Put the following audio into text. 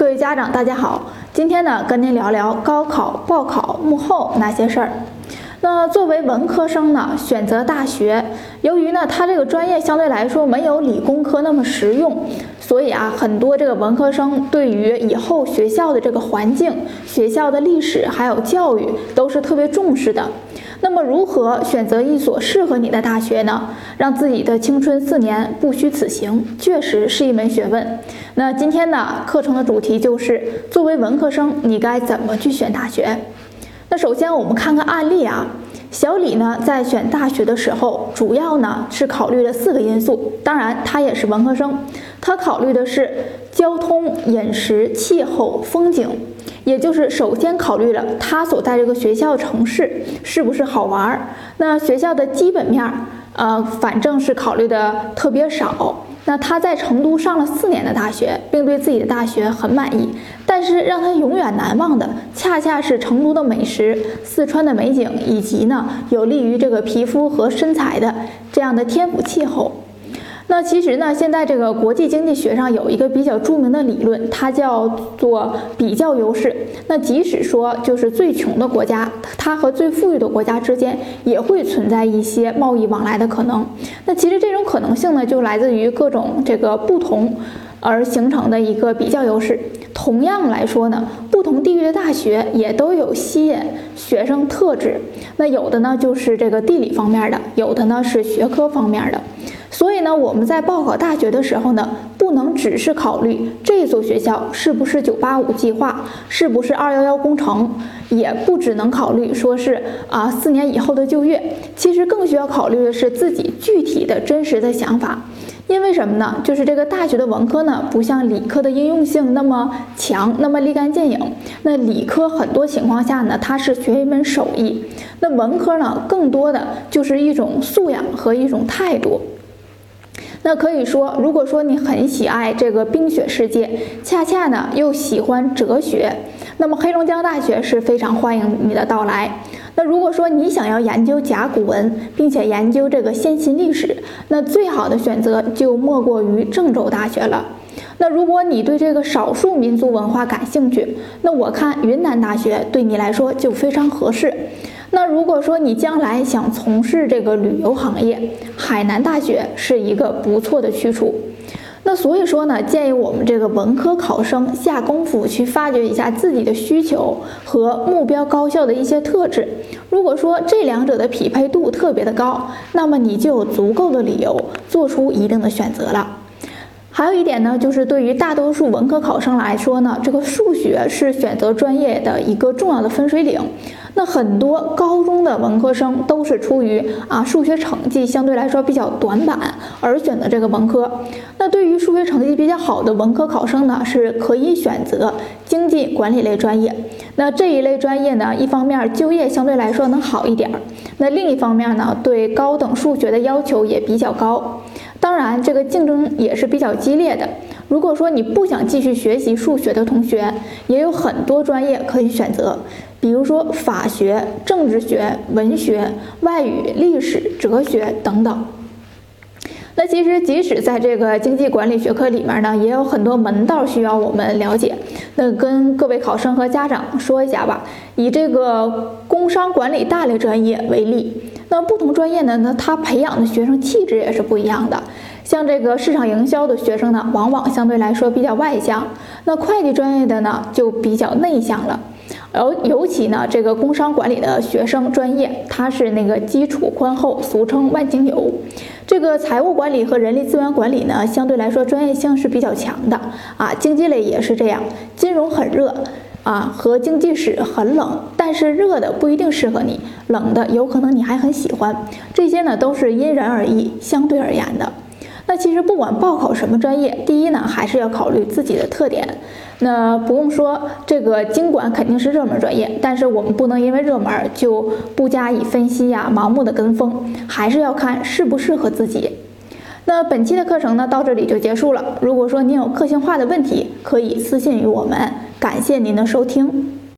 各位家长，大家好，今天呢跟您聊聊高考报考幕后那些事儿。那作为文科生呢，选择大学，由于呢他这个专业相对来说没有理工科那么实用，所以啊很多这个文科生对于以后学校的这个环境、学校的历史还有教育都是特别重视的。那么如何选择一所适合你的大学呢？让自己的青春四年不虚此行，确实是一门学问。那今天呢，课程的主题就是作为文科生，你该怎么去选大学？那首先我们看看案例啊。小李呢，在选大学的时候，主要呢是考虑了四个因素。当然，他也是文科生，他考虑的是交通、饮食、气候、风景。也就是首先考虑了他所在这个学校城市是不是好玩儿，那学校的基本面儿，呃，反正是考虑的特别少。那他在成都上了四年的大学，并对自己的大学很满意，但是让他永远难忘的，恰恰是成都的美食、四川的美景，以及呢有利于这个皮肤和身材的这样的天府气候。那其实呢，现在这个国际经济学上有一个比较著名的理论，它叫做比较优势。那即使说就是最穷的国家，它和最富裕的国家之间也会存在一些贸易往来的可能。那其实这种可能性呢，就来自于各种这个不同而形成的一个比较优势。同样来说呢，不同地域的大学也都有吸引学生特质。那有的呢就是这个地理方面的，有的呢是学科方面的。所以呢，我们在报考大学的时候呢，不能只是考虑这所学校是不是九八五计划，是不是二幺幺工程，也不只能考虑说是啊四年以后的就业。其实更需要考虑的是自己具体的真实的想法。因为什么呢？就是这个大学的文科呢，不像理科的应用性那么强，那么立竿见影。那理科很多情况下呢，它是学一门手艺；那文科呢，更多的就是一种素养和一种态度。那可以说，如果说你很喜爱这个冰雪世界，恰恰呢又喜欢哲学，那么黑龙江大学是非常欢迎你的到来。那如果说你想要研究甲骨文，并且研究这个先秦历史，那最好的选择就莫过于郑州大学了。那如果你对这个少数民族文化感兴趣，那我看云南大学对你来说就非常合适。那如果说你将来想从事这个旅游行业，海南大学是一个不错的去处。那所以说呢，建议我们这个文科考生下功夫去发掘一下自己的需求和目标高校的一些特质。如果说这两者的匹配度特别的高，那么你就有足够的理由做出一定的选择了。还有一点呢，就是对于大多数文科考生来说呢，这个数学是选择专业的一个重要的分水岭。那很多高中的文科生都是出于啊数学成绩相对来说比较短板而选择这个文科。那对于数学成绩比较好的文科考生呢，是可以选择经济管理类专业。那这一类专业呢，一方面就业相对来说能好一点儿，那另一方面呢，对高等数学的要求也比较高。当然，这个竞争也是比较激烈的。如果说你不想继续学习数学的同学，也有很多专业可以选择，比如说法学、政治学、文学、外语、历史、哲学等等。那其实，即使在这个经济管理学科里面呢，也有很多门道需要我们了解。那跟各位考生和家长说一下吧。以这个工商管理大类专业为例。那不同专业呢？那他培养的学生气质也是不一样的。像这个市场营销的学生呢，往往相对来说比较外向；那会计专业的呢，就比较内向了。而尤其呢，这个工商管理的学生专业，它是那个基础宽厚，俗称万金油。这个财务管理和人力资源管理呢，相对来说专业性是比较强的啊。经济类也是这样，金融很热。啊，和经济史很冷，但是热的不一定适合你，冷的有可能你还很喜欢。这些呢都是因人而异，相对而言的。那其实不管报考什么专业，第一呢还是要考虑自己的特点。那不用说，这个经管肯定是热门专业，但是我们不能因为热门就不加以分析呀，盲目的跟风，还是要看适不适合自己。那本期的课程呢到这里就结束了。如果说您有个性化的问题，可以私信于我们。感谢您的收听。